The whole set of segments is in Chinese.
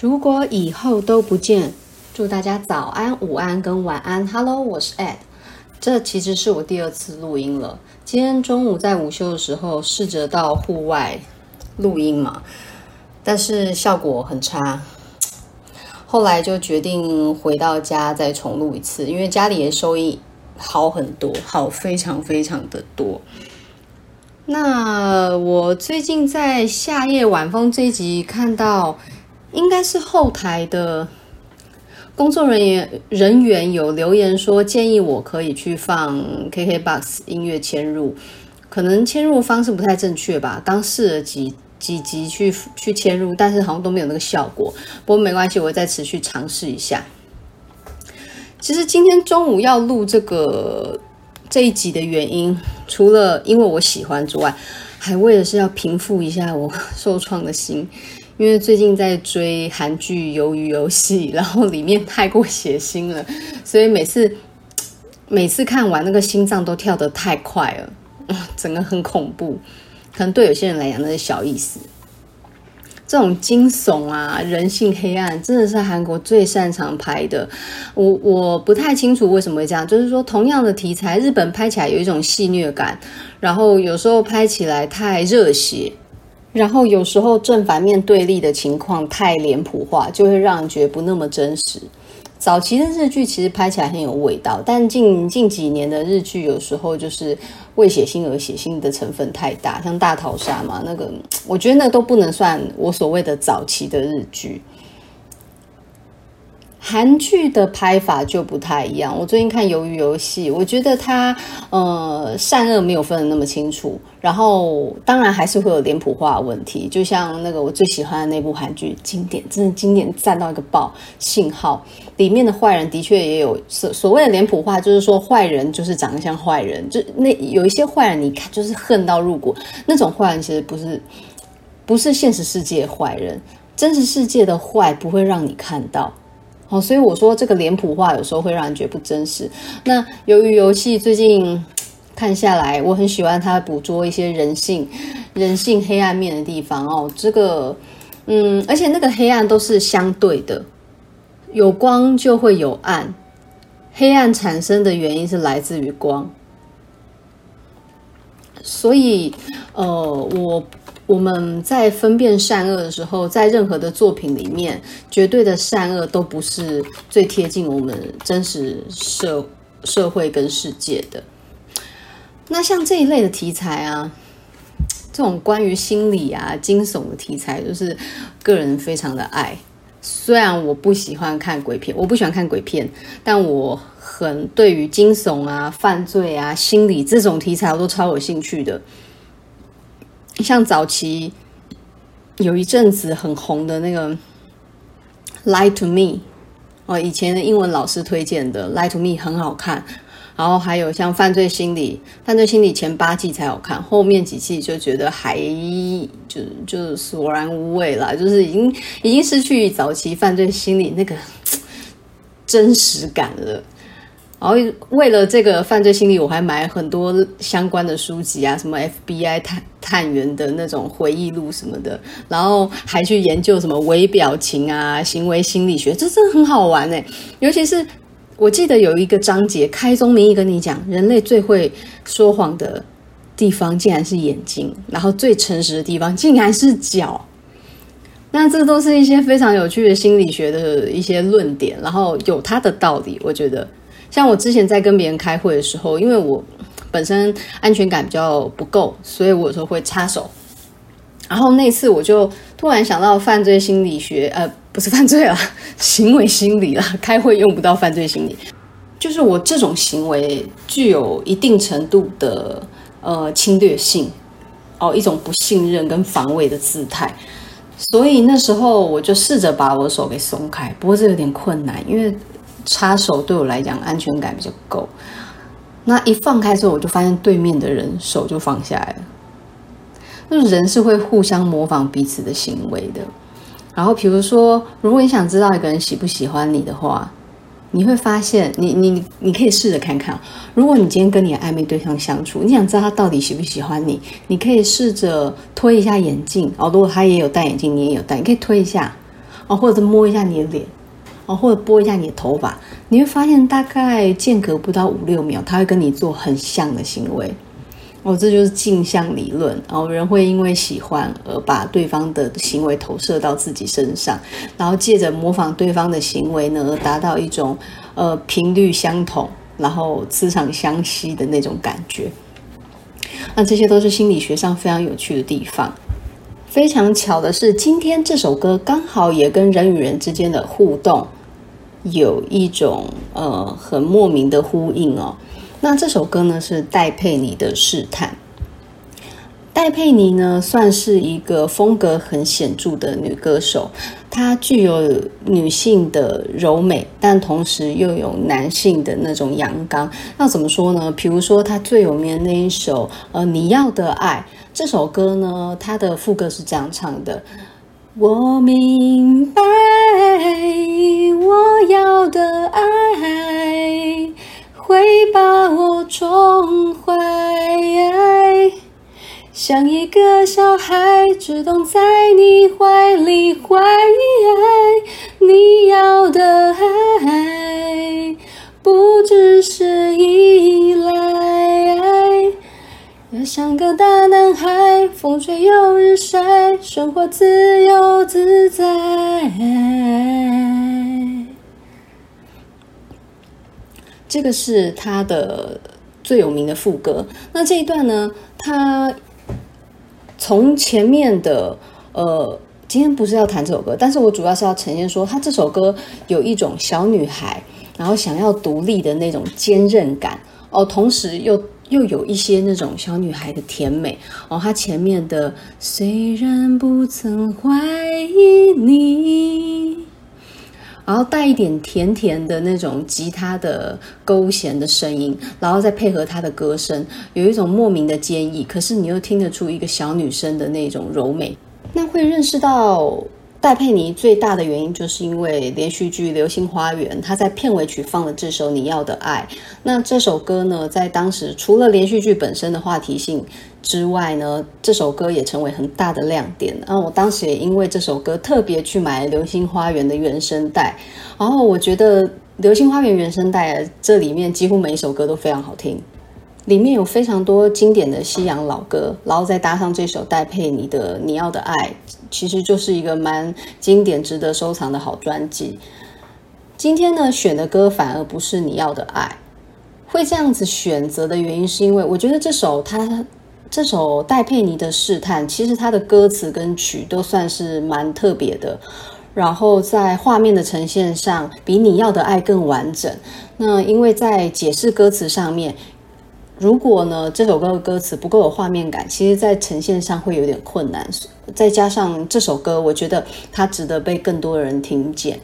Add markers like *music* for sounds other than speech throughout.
如果以后都不见，祝大家早安、午安跟晚安。Hello，我是 Ed。这其实是我第二次录音了。今天中午在午休的时候试着到户外录音嘛，但是效果很差。后来就决定回到家再重录一次，因为家里的收益好很多，好非常非常的多。那我最近在夏夜晚风这一集看到。应该是后台的工作人员人员有留言说，建议我可以去放 KKBOX 音乐嵌入，可能嵌入方式不太正确吧。刚试了几几集去去嵌入，但是好像都没有那个效果。不过没关系，我会再持续尝试一下。其实今天中午要录这个这一集的原因，除了因为我喜欢之外，还为的是要平复一下我受创的心。因为最近在追韩剧《鱿鱼游戏》，然后里面太过血腥了，所以每次 *tsk* 每次看完那个心脏都跳得太快了，*laughs* 整个很恐怖。可能对有些人来讲那是小意思。这种惊悚啊、人性黑暗，真的是韩国最擅长拍的。我我不太清楚为什么会这样，就是说同样的题材，日本拍起来有一种戏谑感，然后有时候拍起来太热血。然后有时候正反面对立的情况太脸谱化，就会让人觉得不那么真实。早期的日剧其实拍起来很有味道，但近近几年的日剧有时候就是为血腥而血腥的成分太大，像大逃杀嘛，那个我觉得那都不能算我所谓的早期的日剧。韩剧的拍法就不太一样。我最近看《鱿鱼游戏》，我觉得它呃善恶没有分得那么清楚。然后当然还是会有脸谱化的问题，就像那个我最喜欢的那部韩剧，经典真的经典赞到一个爆，《信号》里面的坏人的确也有所所谓的脸谱化，就是说坏人就是长得像坏人，就那有一些坏人你看就是恨到入骨，那种坏人其实不是不是现实世界坏人，真实世界的坏不会让你看到。哦，所以我说这个脸谱化有时候会让人觉得不真实。那由于游戏最近看下来，我很喜欢它捕捉一些人性、人性黑暗面的地方哦。这个，嗯，而且那个黑暗都是相对的，有光就会有暗，黑暗产生的原因是来自于光。所以，呃，我。我们在分辨善恶的时候，在任何的作品里面，绝对的善恶都不是最贴近我们真实社社会跟世界的。那像这一类的题材啊，这种关于心理啊、惊悚的题材，就是个人非常的爱。虽然我不喜欢看鬼片，我不喜欢看鬼片，但我很对于惊悚啊、犯罪啊、心理这种题材，我都超有兴趣的。像早期有一阵子很红的那个《Lie to Me》哦，以前的英文老师推荐的《Lie to Me》很好看。然后还有像《犯罪心理》，《犯罪心理》前八季才好看，后面几季就觉得还就就索然无味了，就是已经已经失去早期《犯罪心理》那个 *tsk* 真实感了。然后为了这个犯罪心理，我还买很多相关的书籍啊，什么 FBI 探探员的那种回忆录什么的，然后还去研究什么微表情啊、行为心理学，这真的很好玩哎！尤其是我记得有一个章节，开宗明义跟你讲，人类最会说谎的地方竟然是眼睛，然后最诚实的地方竟然是脚。*laughs* 那这都是一些非常有趣的心理学的一些论点，然后有它的道理，我觉得。像我之前在跟别人开会的时候，因为我本身安全感比较不够，所以我有时候会插手。然后那次我就突然想到犯罪心理学，呃，不是犯罪了，*laughs* 行为心理了。开会用不到犯罪心理，就是我这种行为具有一定程度的呃侵略性，哦，一种不信任跟防卫的姿态。所以那时候我就试着把我的手给松开，不过这有点困难，因为。插手对我来讲安全感比较够，那一放开之后，我就发现对面的人手就放下来了。那人是会互相模仿彼此的行为的。然后，比如说，如果你想知道一个人喜不喜欢你的话，你会发现，你你你可以试着看看。如果你今天跟你的暧昧对象相处，你想知道他到底喜不喜欢你，你可以试着推一下眼镜哦。如果他也有戴眼镜，你也有戴，你可以推一下。哦，或者摸一下你的脸，哦，或者拨一下你的头发，你会发现大概间隔不到五六秒，他会跟你做很像的行为。哦，这就是镜像理论。哦人会因为喜欢而把对方的行为投射到自己身上，然后借着模仿对方的行为呢，而达到一种呃频率相同，然后磁场相吸的那种感觉。那这些都是心理学上非常有趣的地方。非常巧的是，今天这首歌刚好也跟人与人之间的互动有一种呃很莫名的呼应哦。那这首歌呢，是戴佩妮的试探。戴佩妮呢，算是一个风格很显著的女歌手，她具有女性的柔美，但同时又有男性的那种阳刚。那怎么说呢？比如说她最有名的那一首呃，你要的爱这首歌呢，它的副歌是这样唱的：我明白我要的爱。会把我宠坏，像一个小孩，只懂在你怀里怀疑，你要的爱，不只是依赖，要像个大男孩，风吹又日晒，生活自由自在。这个是他的最有名的副歌。那这一段呢，他从前面的呃，今天不是要谈这首歌，但是我主要是要呈现说，他这首歌有一种小女孩，然后想要独立的那种坚韧感哦，同时又又有一些那种小女孩的甜美哦。她前面的虽然不曾怀疑你。然后带一点甜甜的那种吉他的勾弦的声音，然后再配合她的歌声，有一种莫名的坚毅，可是你又听得出一个小女生的那种柔美。那会认识到戴佩妮最大的原因，就是因为连续剧《流星花园》，她在片尾曲放了这首《你要的爱》。那这首歌呢，在当时除了连续剧本身的话题性。之外呢，这首歌也成为很大的亮点。然后我当时也因为这首歌特别去买《流星花园》的原声带。然后我觉得《流星花园》原声带这里面几乎每一首歌都非常好听，里面有非常多经典的西洋老歌，然后再搭上这首戴佩妮的《你要的爱》，其实就是一个蛮经典、值得收藏的好专辑。今天呢，选的歌反而不是《你要的爱》，会这样子选择的原因是因为我觉得这首它。这首戴佩妮的试探，其实它的歌词跟曲都算是蛮特别的，然后在画面的呈现上比你要的爱更完整。那因为在解释歌词上面，如果呢这首歌的歌词不够有画面感，其实在呈现上会有点困难。再加上这首歌，我觉得它值得被更多人听见。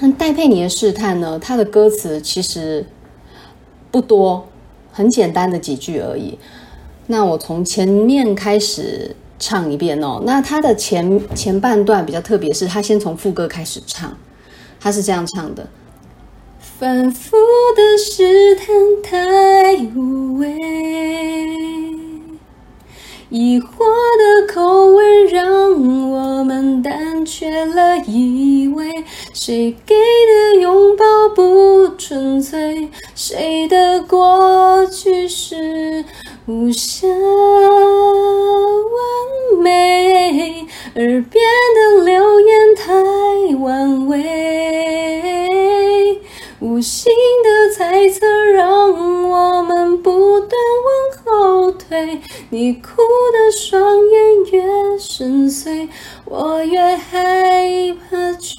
那戴佩妮的试探呢，它的歌词其实不多，很简单的几句而已。那我从前面开始唱一遍哦。那它的前前半段比较特别，是他先从副歌开始唱，他是这样唱的：反复的试探太无味，疑惑的口吻让我们胆怯了以为，谁给的拥抱不纯粹，谁的过去是。无限完美，耳边的流言太完美，心的猜测让我们不断往后退。你哭的双眼越深邃，我越害怕去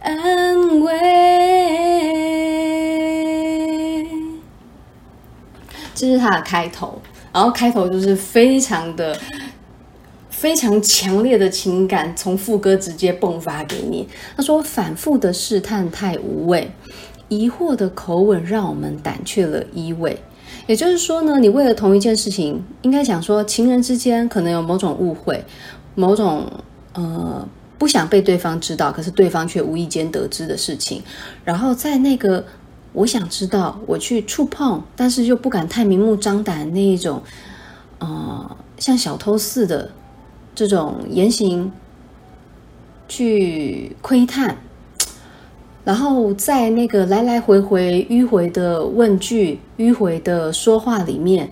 安慰。这是它的开头，然后开头就是非常的、非常强烈的情感，从副歌直接迸发给你。他说：“反复的试探太无味，疑惑的口吻让我们胆怯了依偎。”也就是说呢，你为了同一件事情，应该想说，情人之间可能有某种误会，某种呃不想被对方知道，可是对方却无意间得知的事情，然后在那个。我想知道，我去触碰，但是又不敢太明目张胆那一种，呃，像小偷似的这种言行去窥探，然后在那个来来回回迂回的问句、迂回的说话里面，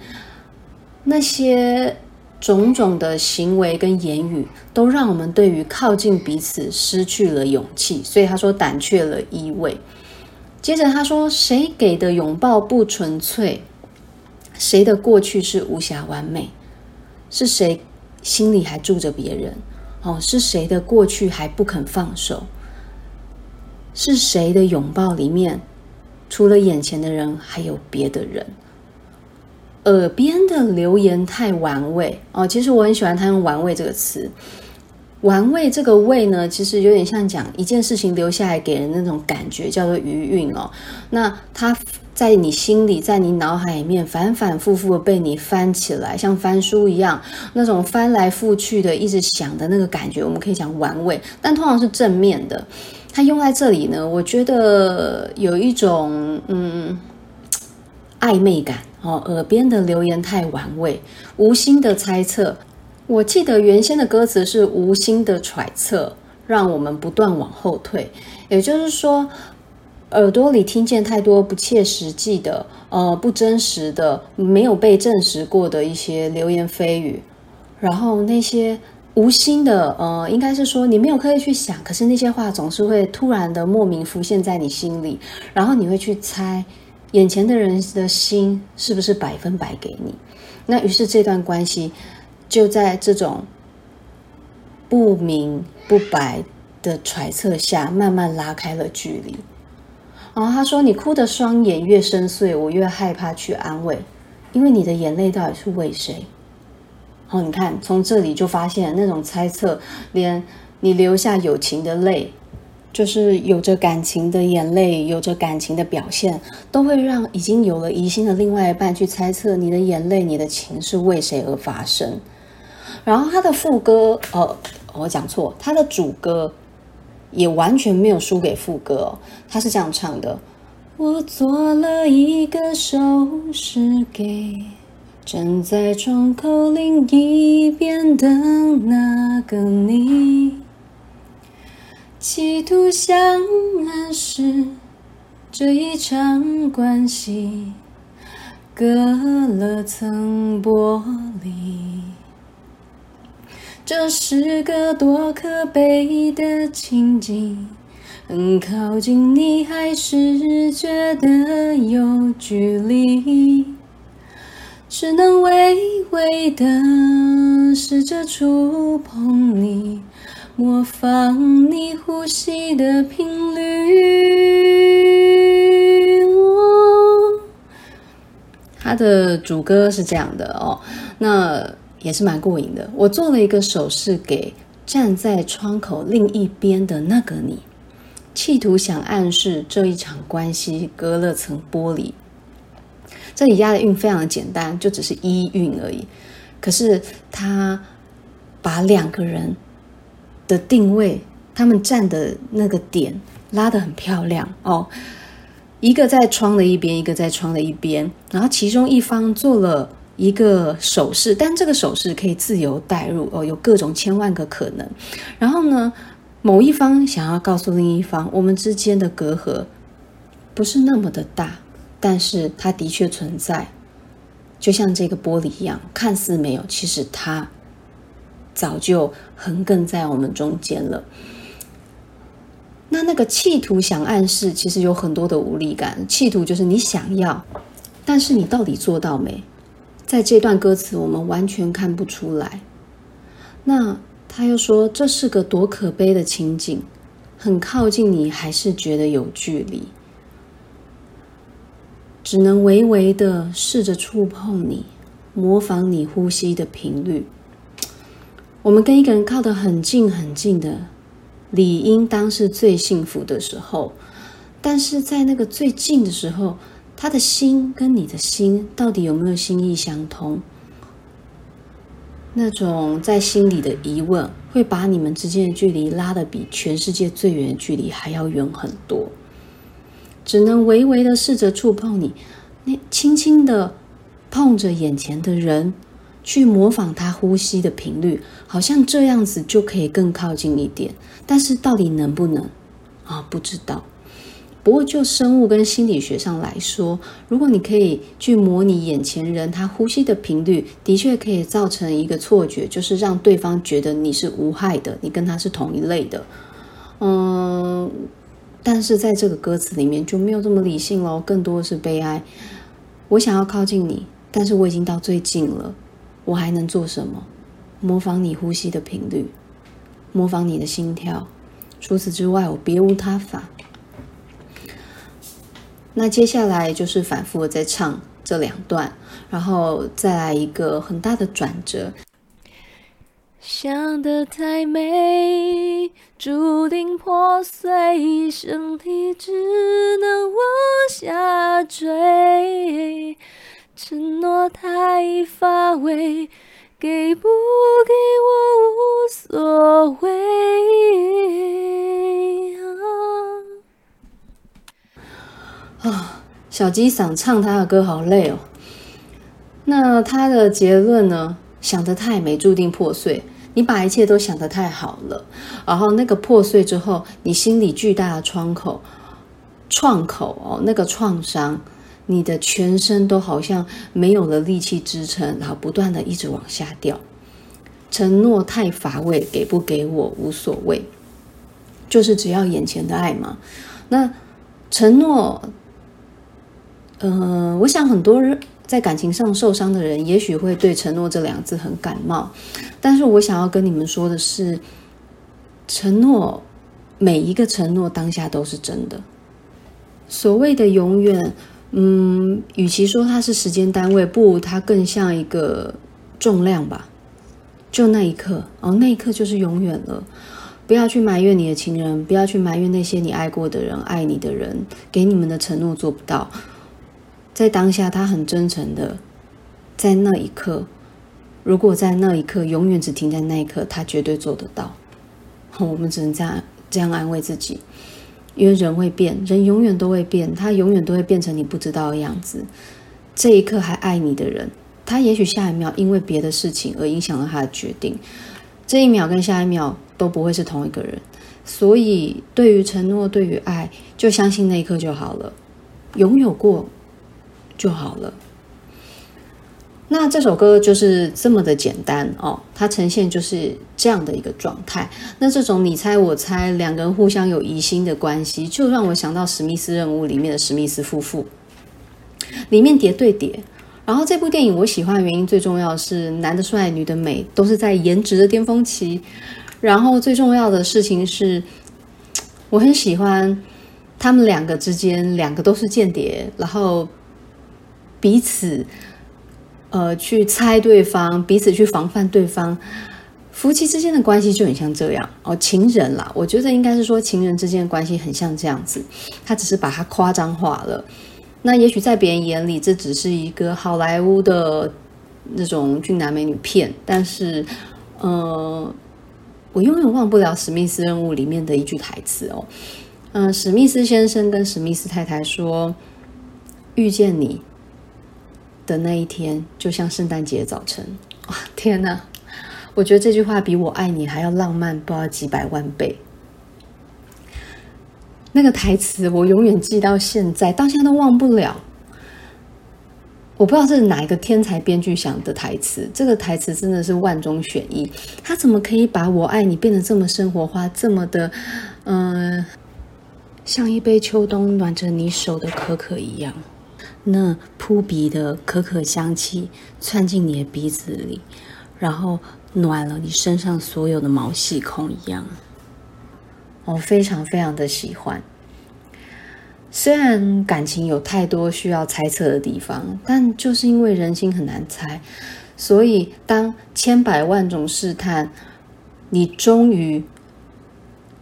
那些种种的行为跟言语，都让我们对于靠近彼此失去了勇气。所以他说胆怯了依偎。接着他说，谁给的拥抱不纯粹？谁的过去是无瑕完美？是谁心里还住着别人？哦，是谁的过去还不肯放手？是谁的拥抱里面，除了眼前的人，还有别的人？耳边的留言太玩味哦，其实我很喜欢他用“玩味”这个词。玩味这个味呢，其实有点像讲一件事情留下来给人那种感觉，叫做余韵哦。那他在你心里，在你脑海里面反反复复被你翻起来，像翻书一样，那种翻来覆去的一直想的那个感觉，我们可以讲玩味，但通常是正面的。它用在这里呢，我觉得有一种嗯暧昧感哦。耳边的流言太玩味，无心的猜测。我记得原先的歌词是无心的揣测，让我们不断往后退。也就是说，耳朵里听见太多不切实际的、呃不真实的、没有被证实过的一些流言蜚语，然后那些无心的，呃，应该是说你没有刻意去想，可是那些话总是会突然的莫名浮现在你心里，然后你会去猜眼前的人的心是不是百分百给你。那于是这段关系。就在这种不明不白的揣测下，慢慢拉开了距离。然后他说：“你哭的双眼越深邃，我越害怕去安慰，因为你的眼泪到底是为谁？”哦，你看，从这里就发现那种猜测，连你流下友情的泪。就是有着感情的眼泪，有着感情的表现，都会让已经有了疑心的另外一半去猜测你的眼泪、你的情是为谁而发生。然后他的副歌，呃，我讲错，他的主歌也完全没有输给副歌哦。他是这样唱的：我做了一个手势给站在窗口另一边的那个你。企图想暗示这一场关系隔了层玻璃，这是个多可悲的情景。很靠近你，还是觉得有距离，只能微微的试着触碰你。模仿你呼吸的频率。哦，他的主歌是这样的哦，那也是蛮过瘾的。我做了一个手势给站在窗口另一边的那个你，企图想暗示这一场关系隔了层玻璃。这里押的韵非常的简单，就只是一韵而已。可是他把两个人。的定位，他们站的那个点拉得很漂亮哦。一个在窗的一边，一个在窗的一边，然后其中一方做了一个手势，但这个手势可以自由带入哦，有各种千万个可能。然后呢，某一方想要告诉另一方，我们之间的隔阂不是那么的大，但是它的确存在，就像这个玻璃一样，看似没有，其实它。早就横亘在我们中间了。那那个企图想暗示，其实有很多的无力感。企图就是你想要，但是你到底做到没？在这段歌词，我们完全看不出来。那他又说，这是个多可悲的情景，很靠近你，还是觉得有距离，只能微微的试着触碰你，模仿你呼吸的频率。我们跟一个人靠得很近很近的，理应当是最幸福的时候，但是在那个最近的时候，他的心跟你的心到底有没有心意相通？那种在心里的疑问，会把你们之间的距离拉得比全世界最远的距离还要远很多。只能微微的试着触碰你，那轻轻的碰着眼前的人。去模仿他呼吸的频率，好像这样子就可以更靠近一点。但是到底能不能啊？不知道。不过就生物跟心理学上来说，如果你可以去模拟眼前人他呼吸的频率，的确可以造成一个错觉，就是让对方觉得你是无害的，你跟他是同一类的。嗯，但是在这个歌词里面就没有这么理性喽，更多的是悲哀。我想要靠近你，但是我已经到最近了。我还能做什么？模仿你呼吸的频率，模仿你的心跳。除此之外，我别无他法。那接下来就是反复在唱这两段，然后再来一个很大的转折。想得太美，注定破碎，身体只能往下坠。承诺太乏味，给不给我无所谓。啊，小鸡嗓唱他的歌好累哦。那他的结论呢？想得太美，注定破碎。你把一切都想得太好了，然后那个破碎之后，你心里巨大的窗口、创口哦，那个创伤。你的全身都好像没有了力气支撑，然后不断的一直往下掉。承诺太乏味，给不给我无所谓，就是只要眼前的爱嘛。那承诺，呃，我想很多人在感情上受伤的人，也许会对承诺这两个字很感冒。但是我想要跟你们说的是，承诺，每一个承诺当下都是真的。所谓的永远。嗯，与其说它是时间单位，不如它更像一个重量吧。就那一刻，哦，那一刻就是永远了。不要去埋怨你的情人，不要去埋怨那些你爱过的人、爱你的人，给你们的承诺做不到。在当下，他很真诚的，在那一刻，如果在那一刻永远只停在那一刻，他绝对做得到。我们只能这样这样安慰自己。因为人会变，人永远都会变，他永远都会变成你不知道的样子。这一刻还爱你的人，他也许下一秒因为别的事情而影响了他的决定。这一秒跟下一秒都不会是同一个人。所以，对于承诺，对于爱，就相信那一刻就好了，拥有过就好了。那这首歌就是这么的简单哦，它呈现就是这样的一个状态。那这种你猜我猜，两个人互相有疑心的关系，就让我想到《史密斯任务》里面的史密斯夫妇，里面谍对谍。然后这部电影我喜欢的原因，最重要是男的帅，女的美，都是在颜值的巅峰期。然后最重要的事情是，我很喜欢他们两个之间，两个都是间谍，然后彼此。呃，去猜对方，彼此去防范对方，夫妻之间的关系就很像这样哦。情人啦，我觉得应该是说情人之间的关系很像这样子，他只是把它夸张化了。那也许在别人眼里，这只是一个好莱坞的那种俊男美女片，但是，呃，我永远忘不了《史密斯任务》里面的一句台词哦。嗯、史密斯先生跟史密斯太太说：“遇见你。”的那一天，就像圣诞节早晨。哇，天哪！我觉得这句话比我爱你还要浪漫，不知道几百万倍。那个台词我永远记到现在，到现在都忘不了。我不知道是哪一个天才编剧想的台词，这个台词真的是万中选一。他怎么可以把我爱你变得这么生活化，这么的，嗯、像一杯秋冬暖着你手的可可一样？那扑鼻的可可香气窜进你的鼻子里，然后暖了你身上所有的毛细孔一样，我非常非常的喜欢。虽然感情有太多需要猜测的地方，但就是因为人心很难猜，所以当千百万种试探，你终于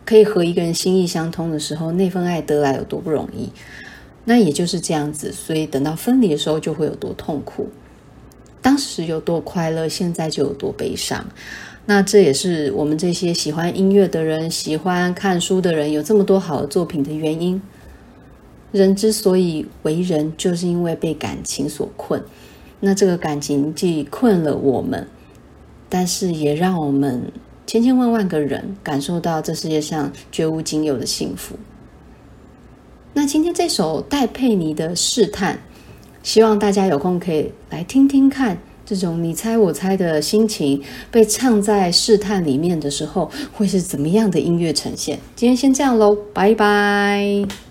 可以和一个人心意相通的时候，那份爱得来有多不容易。那也就是这样子，所以等到分离的时候就会有多痛苦，当时有多快乐，现在就有多悲伤。那这也是我们这些喜欢音乐的人、喜欢看书的人，有这么多好的作品的原因。人之所以为人，就是因为被感情所困。那这个感情既困了我们，但是也让我们千千万万个人感受到这世界上绝无仅有的幸福。那今天这首戴佩妮的试探，希望大家有空可以来听听看。这种你猜我猜的心情被唱在试探里面的时候，会是怎么样的音乐呈现？今天先这样喽，拜拜。